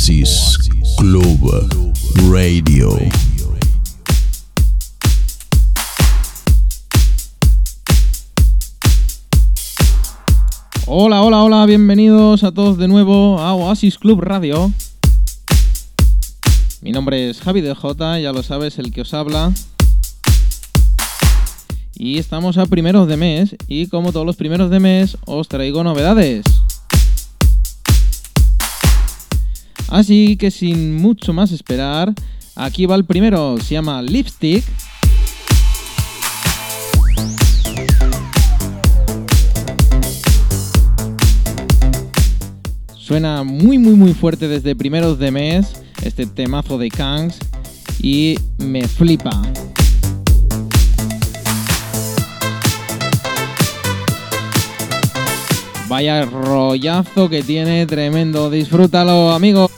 Oasis Club Radio. Hola, hola, hola, bienvenidos a todos de nuevo a Oasis Club Radio. Mi nombre es Javi DJ, ya lo sabes, el que os habla. Y estamos a primeros de mes y como todos los primeros de mes os traigo novedades. Así que sin mucho más esperar, aquí va el primero, se llama Lipstick. Suena muy muy muy fuerte desde primeros de mes este temazo de Kangs y me flipa. Vaya rollazo que tiene, tremendo. Disfrútalo, amigos.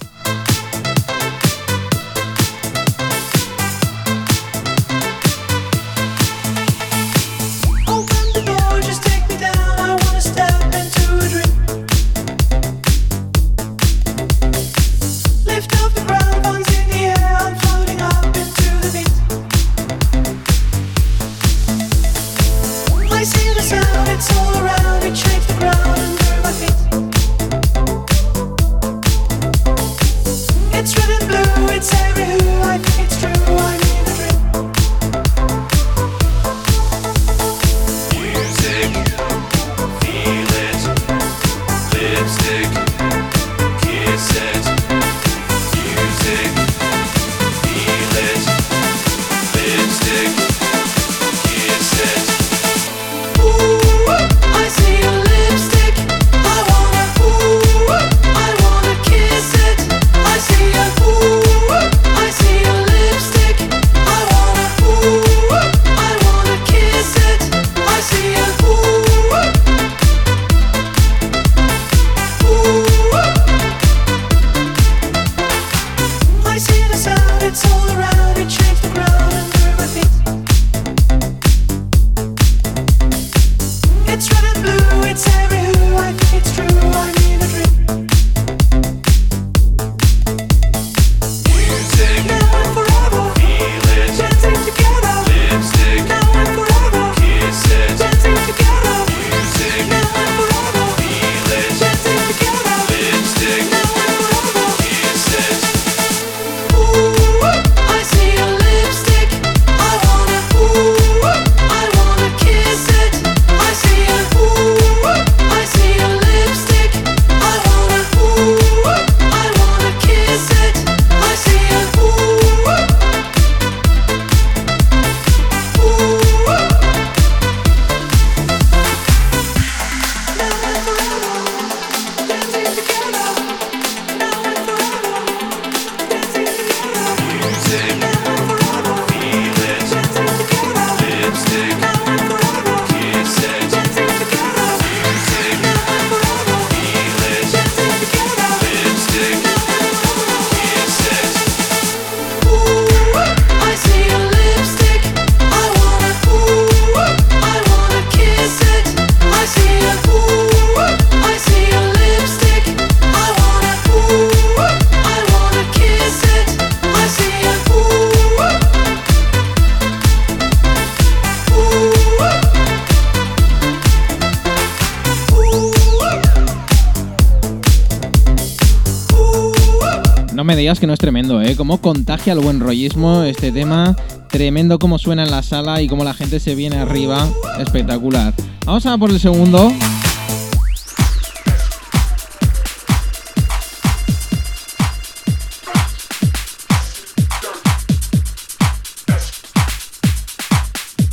Que no es tremendo, ¿eh? Cómo contagia el buen rollismo este tema. Tremendo cómo suena en la sala y cómo la gente se viene arriba. Espectacular. Vamos a por el segundo.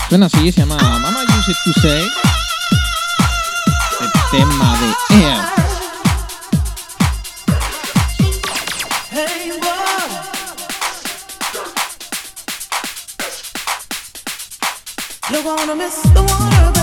Suena así, se llama Mama Use It To Say. El tema de Air. You're gonna miss the water.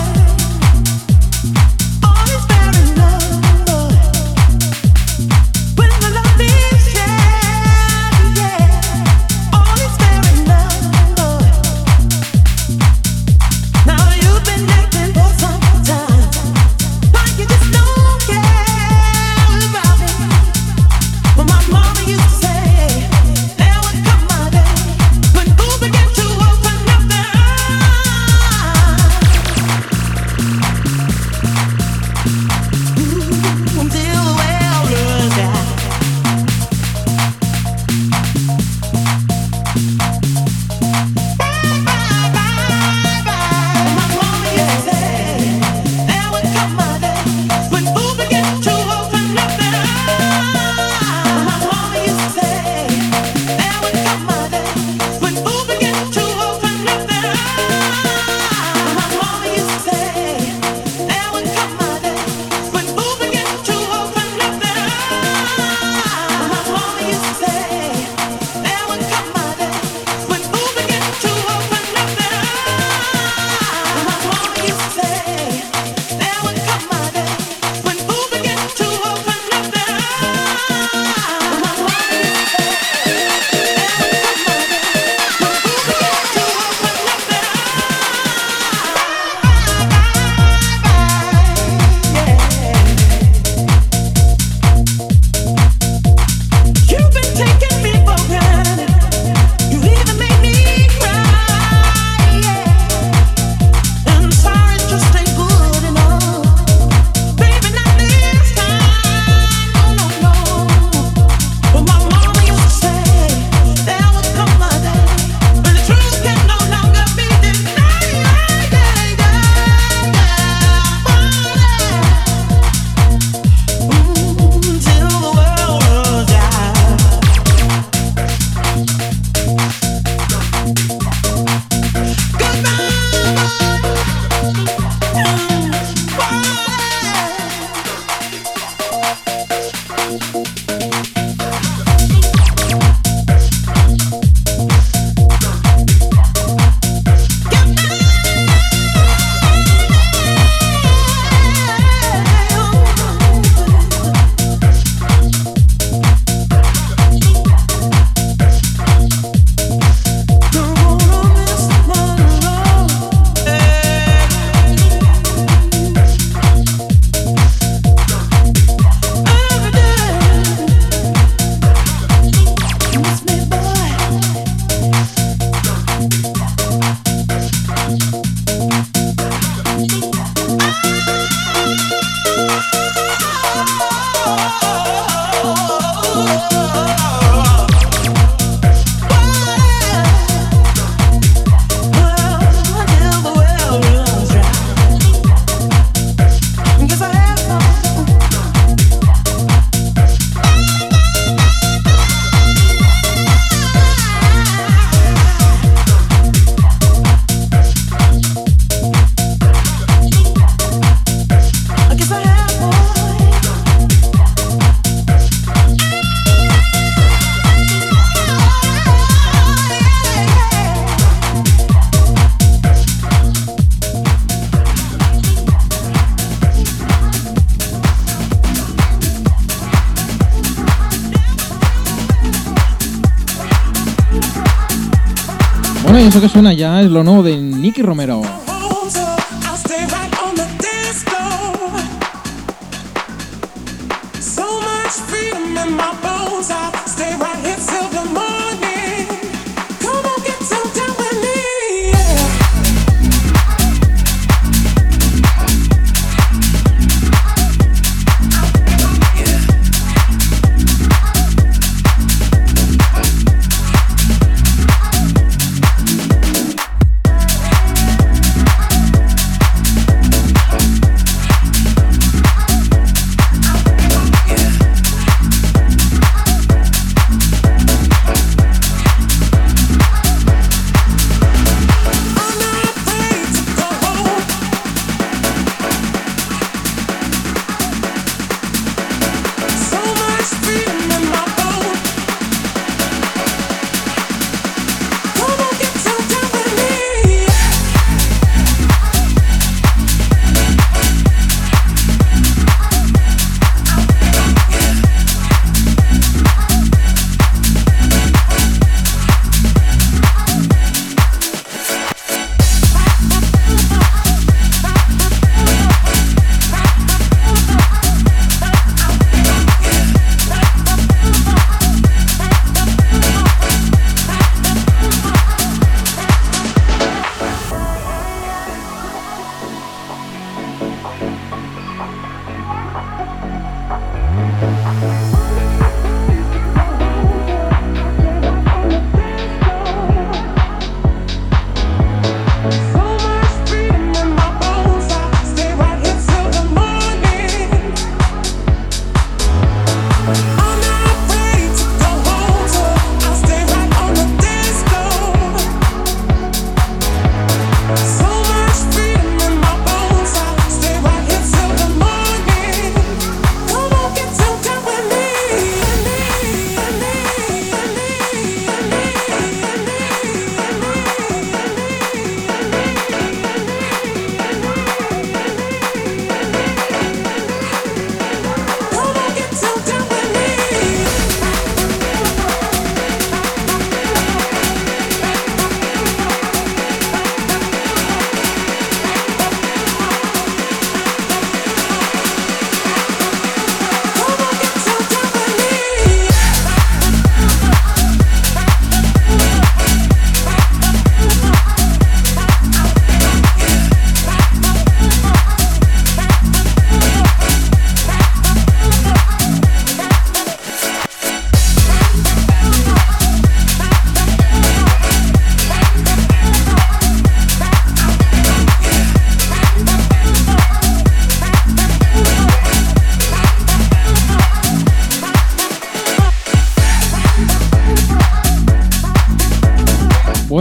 Que suena ya es lo nuevo de Nicky Romero.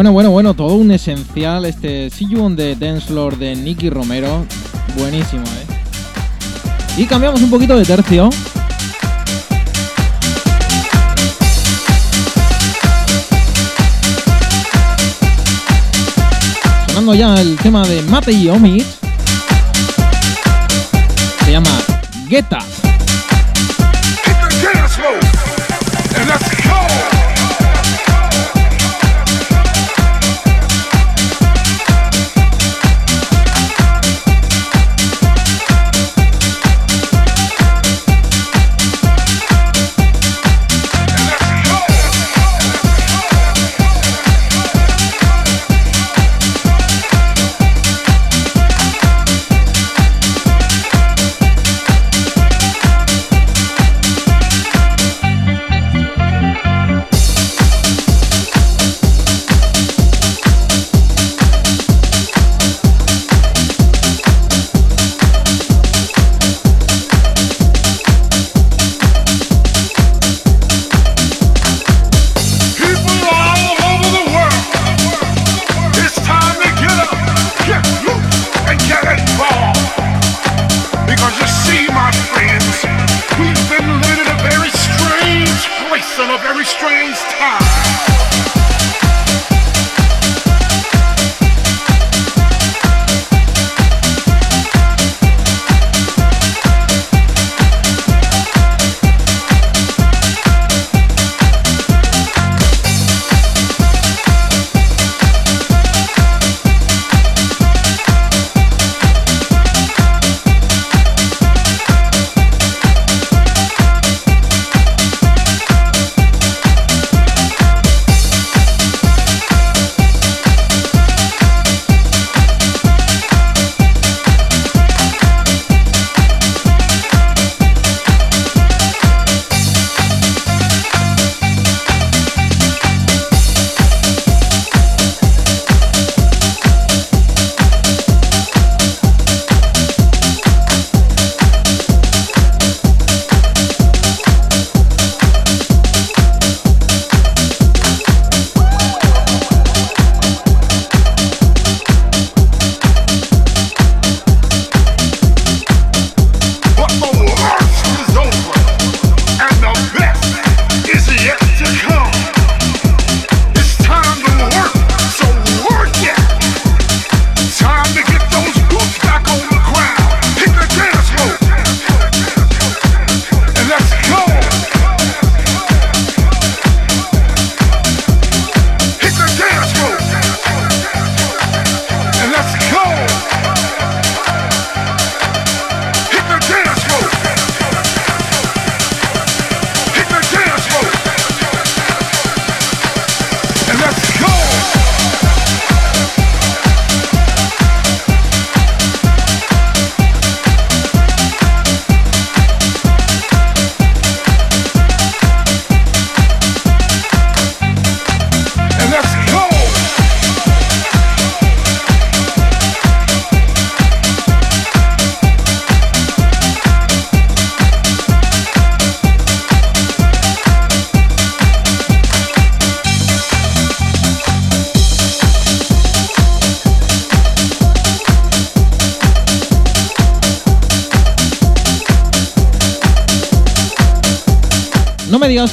Bueno, bueno, bueno, todo un esencial. Este See You on the Dance Floor de Nicky Romero. Buenísimo, ¿eh? Y cambiamos un poquito de tercio. Sonando ya el tema de Mate y Omid. Se llama Geta.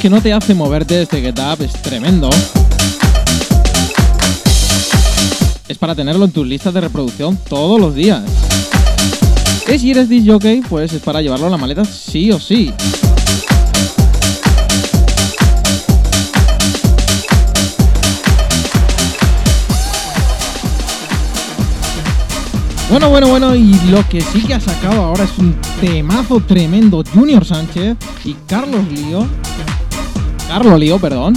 Que no te hace moverte este Get Up, es tremendo. Es para tenerlo en tus listas de reproducción todos los días. ¿Y si eres disc jockey? Pues es para llevarlo en la maleta sí o sí. Bueno, bueno, bueno, y lo que sí que ha sacado ahora es un temazo tremendo. Junior Sánchez y Carlos Lío. Carlos Lío, perdón.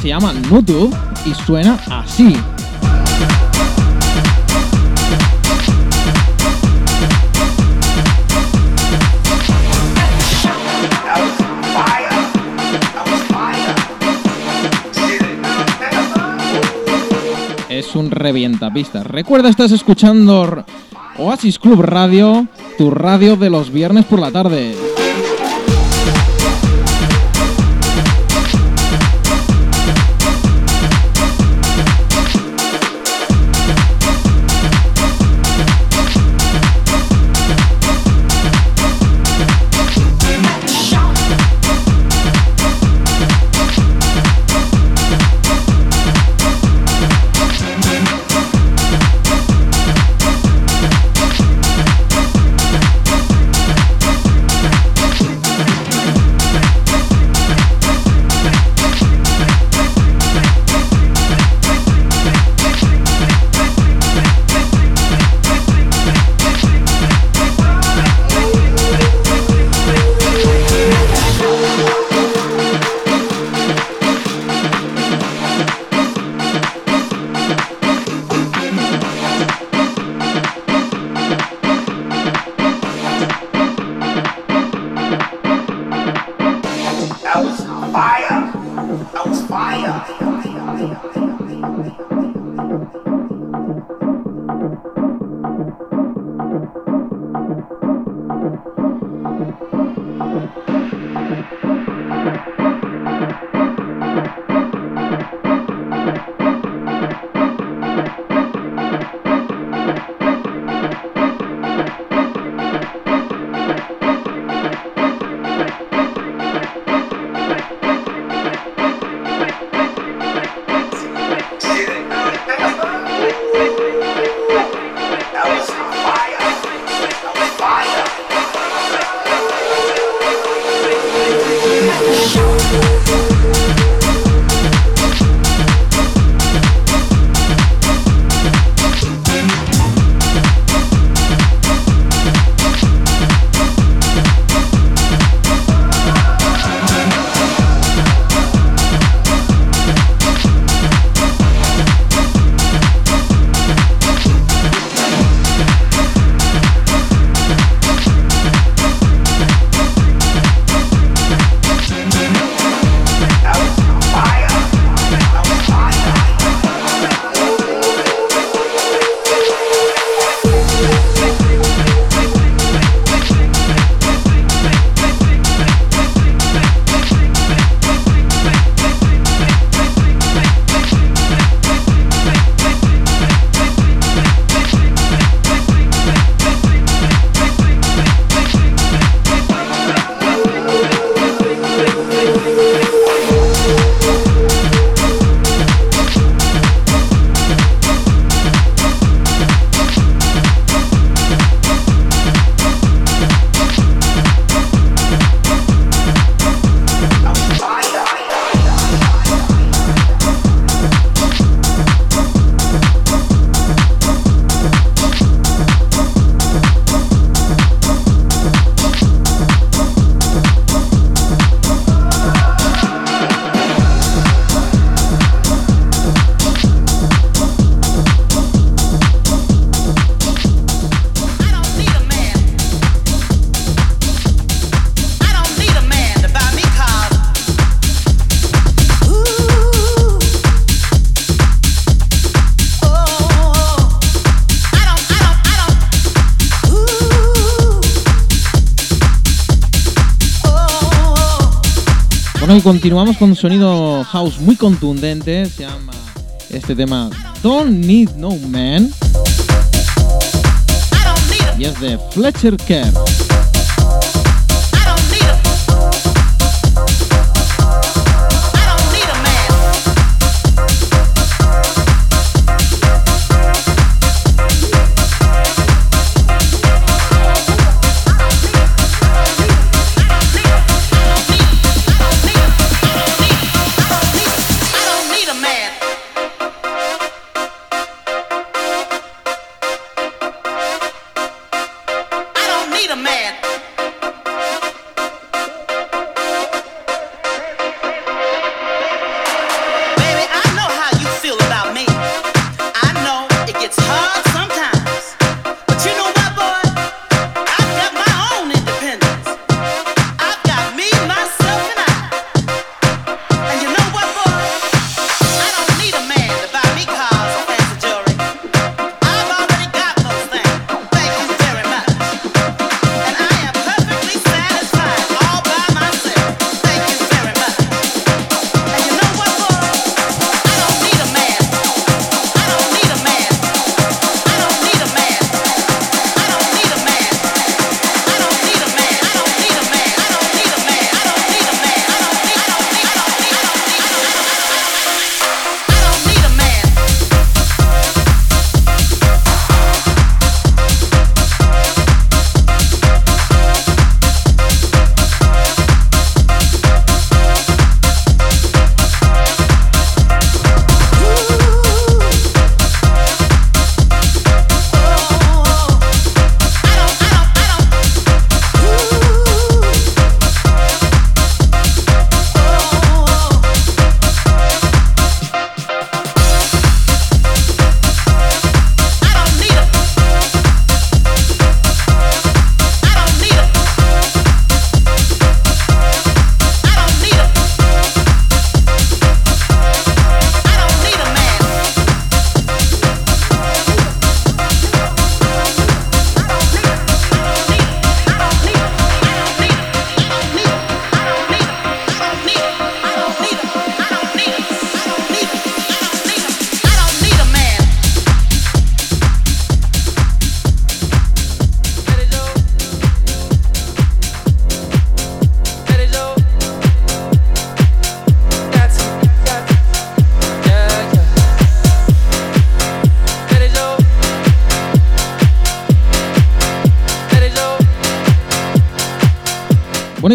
Se llama Nutu y suena así. Es un revientapistas. Recuerda, estás escuchando Oasis Club Radio, tu radio de los viernes por la tarde. Continuamos con un sonido house muy contundente. Se llama este tema Don't Need No Man. Y es de Fletcher Kerr.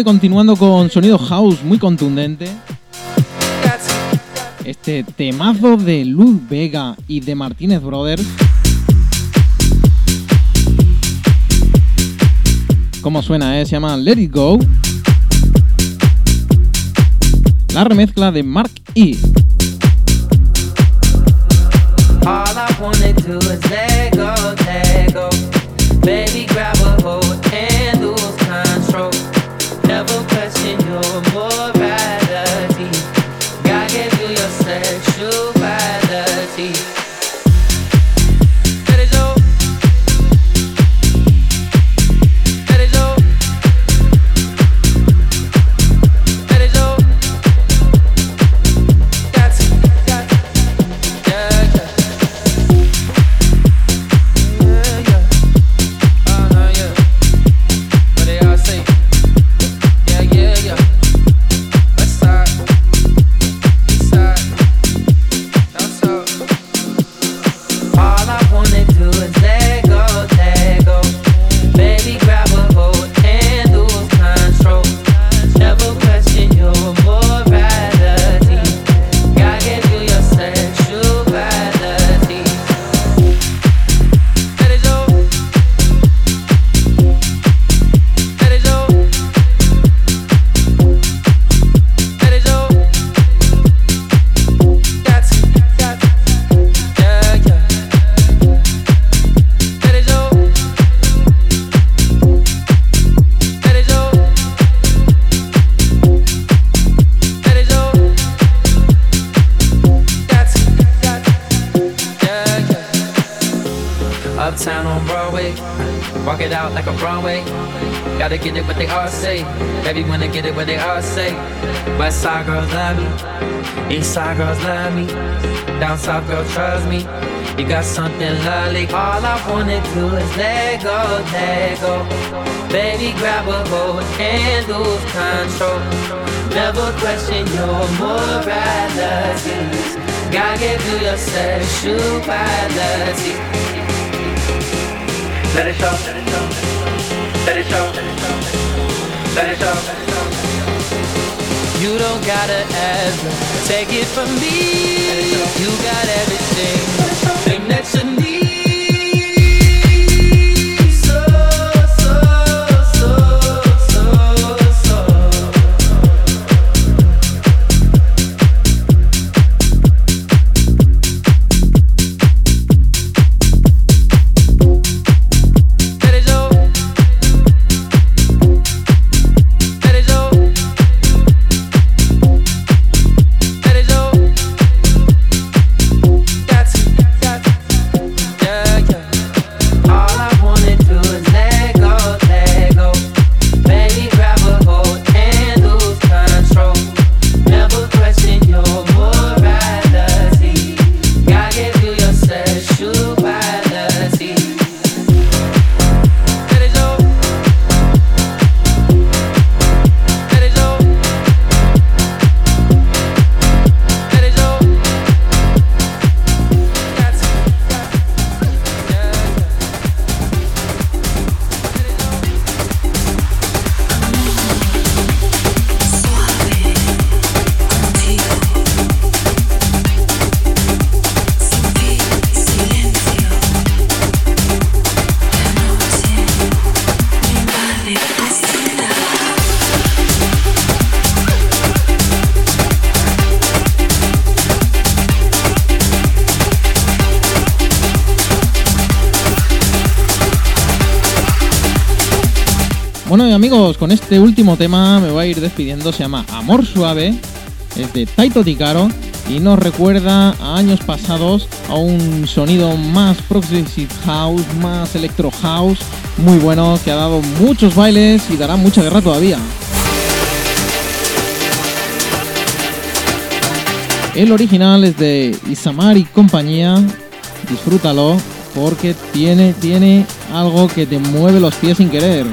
Continuando con sonido house muy contundente. Este temazo de Luz Vega y de Martínez Brothers. ¿Cómo suena, eh? Se llama Let It Go. La remezcla de Mark E. I You got something lovely. All I wanna do is let go, let go. Baby, grab a hold and lose control. Never question your morality. God gave you your sexuality. Let it show, let it show, let it show, let it show. You don't gotta ever take it from me. You got everything, con este último tema me voy a ir despidiendo, se llama Amor Suave, es de Taito Ticaro y nos recuerda a años pasados a un sonido más progressive house, más electro house, muy bueno, que ha dado muchos bailes y dará mucha guerra todavía. El original es de Isamar y compañía, disfrútalo porque tiene, tiene algo que te mueve los pies sin querer.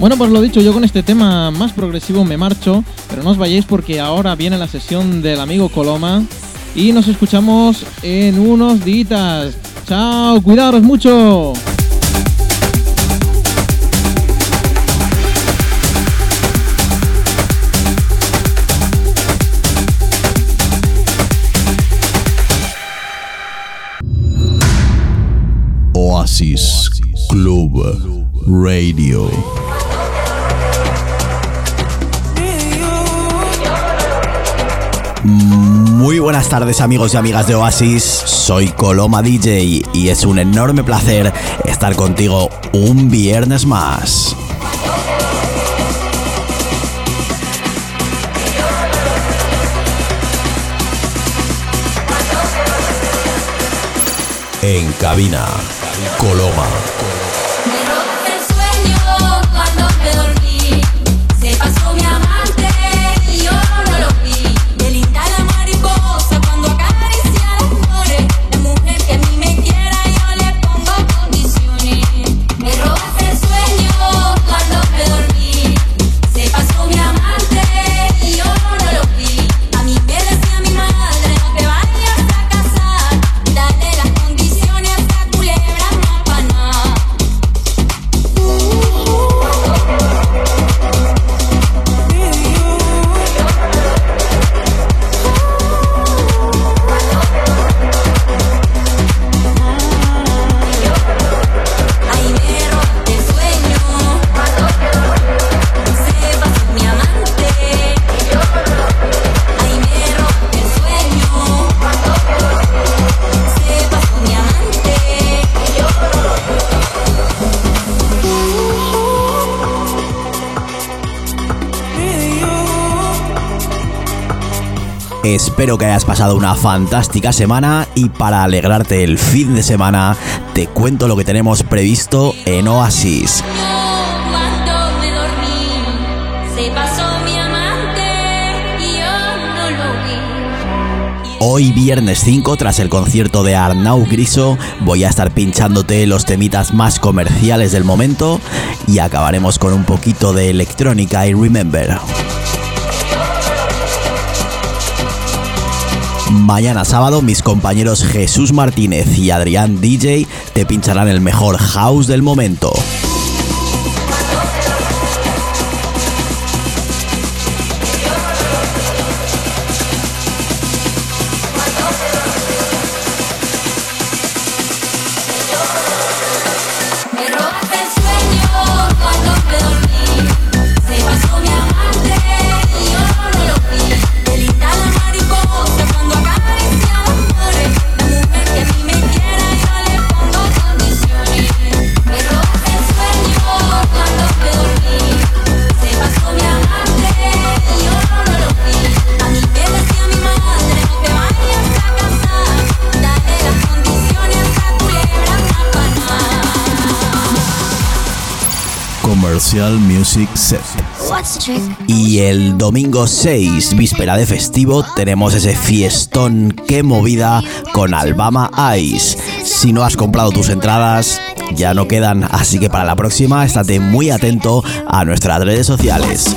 Bueno, pues lo dicho, yo con este tema más progresivo me marcho, pero no os vayáis porque ahora viene la sesión del amigo Coloma y nos escuchamos en unos días. Chao, cuidaros mucho. Oasis Club Radio. Muy buenas tardes amigos y amigas de Oasis, soy Coloma DJ y es un enorme placer estar contigo un viernes más. En cabina, Coloma. Espero que hayas pasado una fantástica semana y para alegrarte el fin de semana te cuento lo que tenemos previsto en Oasis. Hoy viernes 5, tras el concierto de Arnau Griso, voy a estar pinchándote los temitas más comerciales del momento y acabaremos con un poquito de electrónica y remember. Mañana sábado mis compañeros Jesús Martínez y Adrián DJ te pincharán el mejor house del momento. Music Set. Y el domingo 6, víspera de festivo, tenemos ese fiestón que movida con Alabama Ice. Si no has comprado tus entradas, ya no quedan, así que para la próxima estate muy atento a nuestras redes sociales.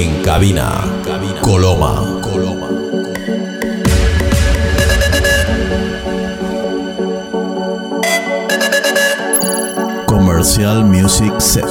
En cabina. Coloma. Coloma. Comercial Music Set.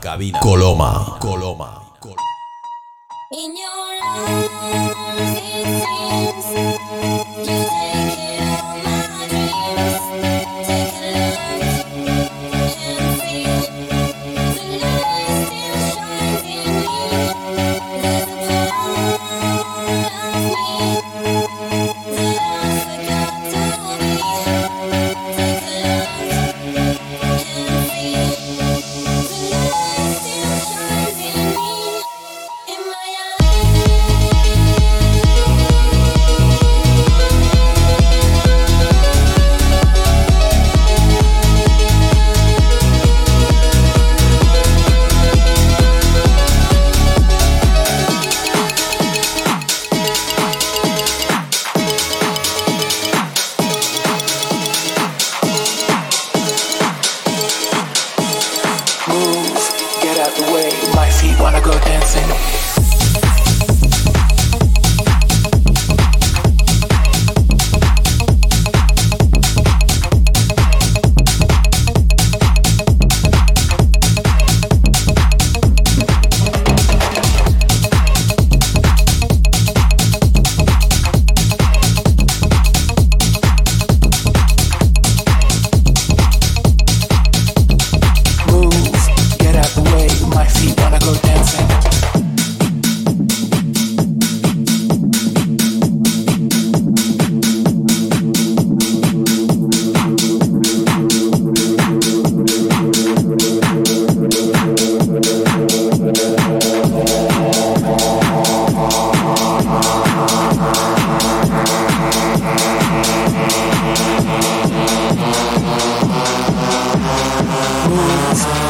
cabina. Coloma. Coloma. Coloma.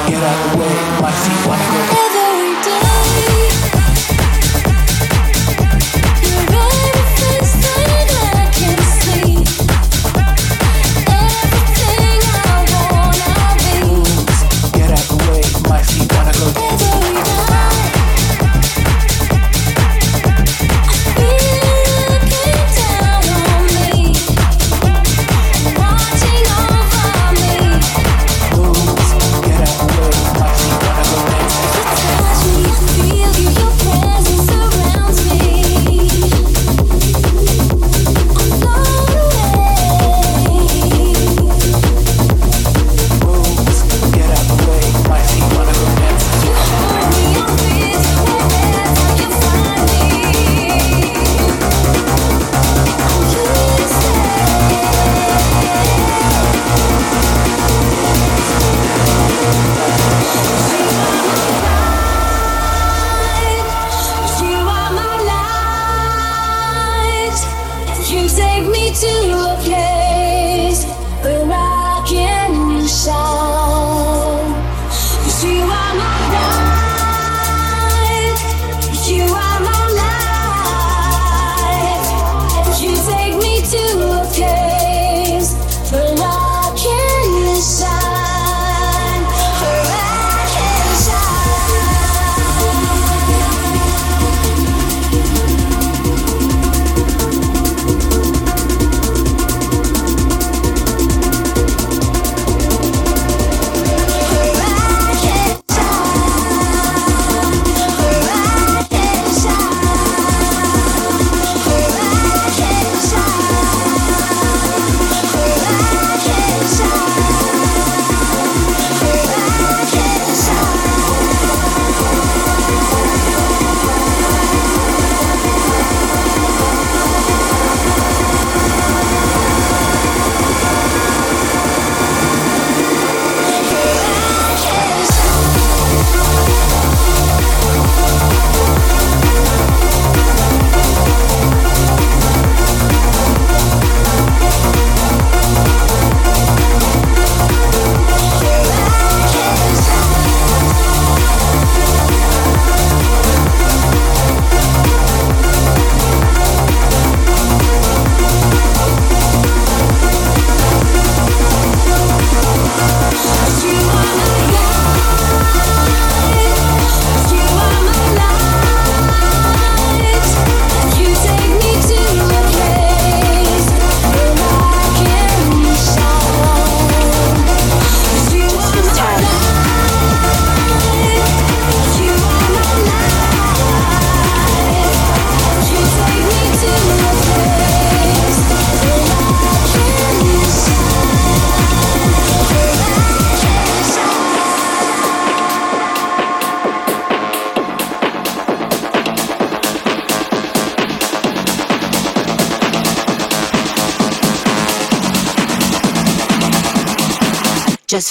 get out the way, my feet wanna go.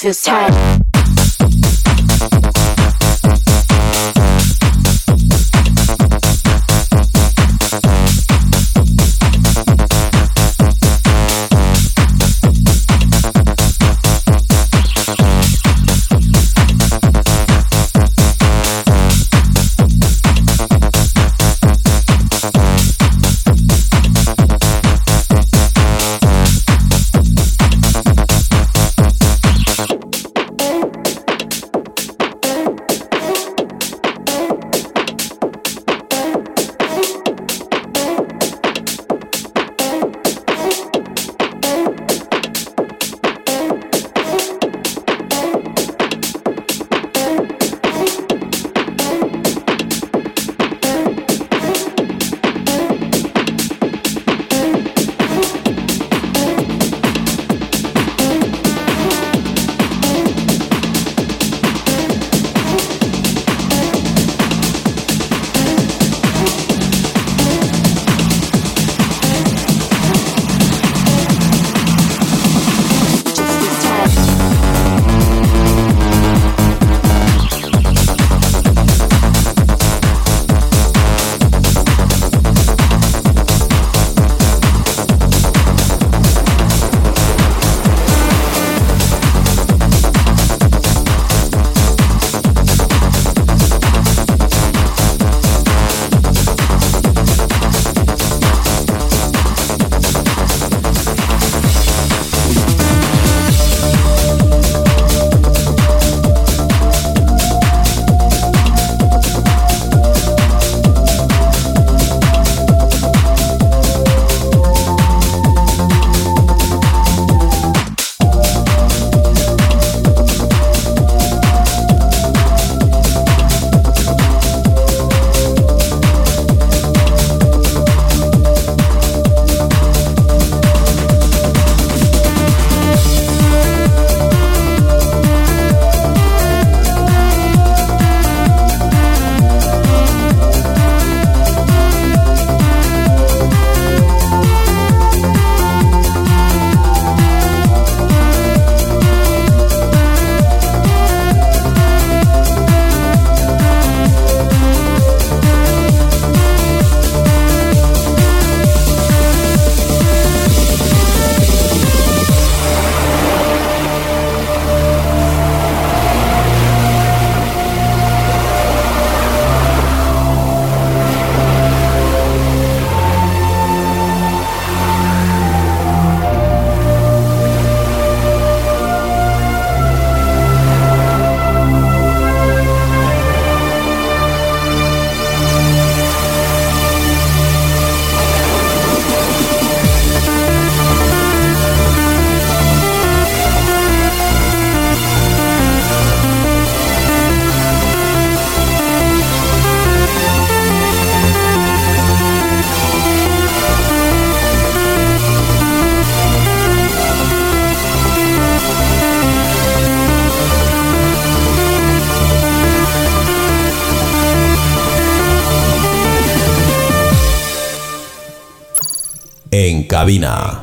This time.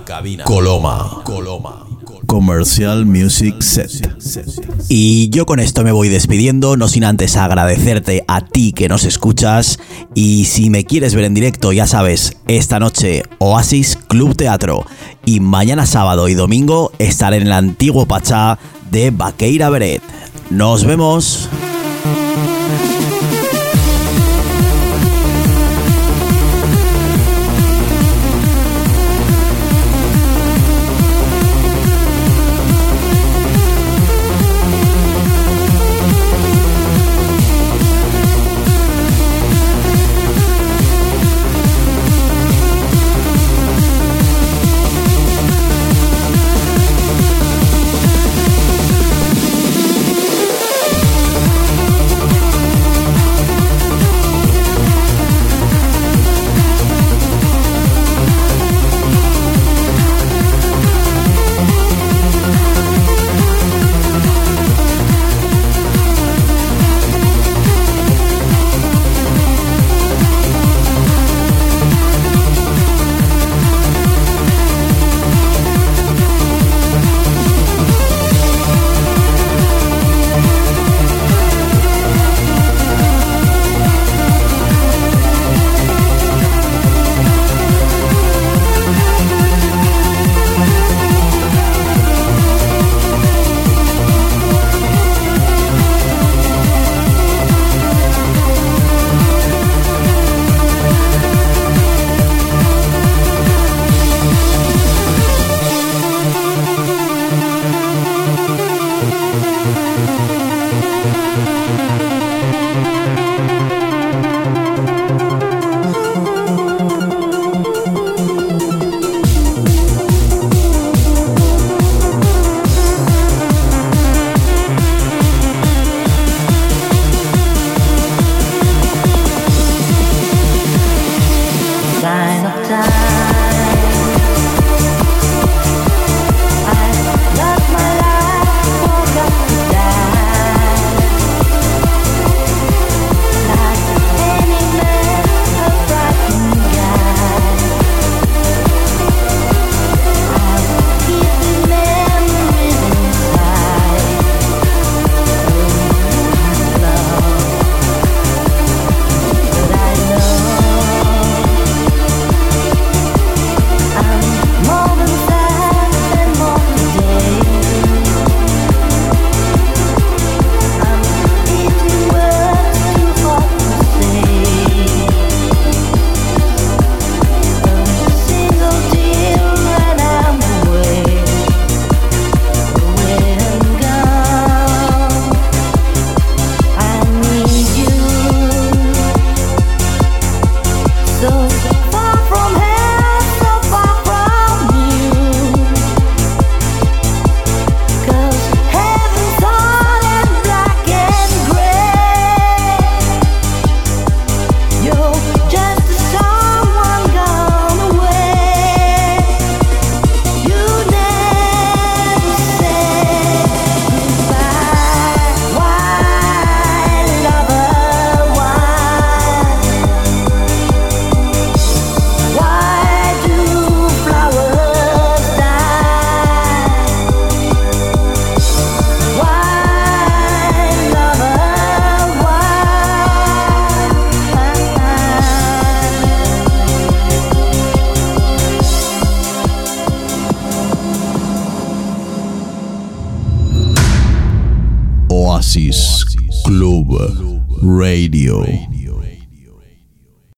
Cabina. Coloma. Coloma. Commercial Music Set. Y yo con esto me voy despidiendo, no sin antes agradecerte a ti que nos escuchas. Y si me quieres ver en directo, ya sabes, esta noche Oasis Club Teatro. Y mañana sábado y domingo estaré en el antiguo Pachá de Baqueira Beret. Nos vemos.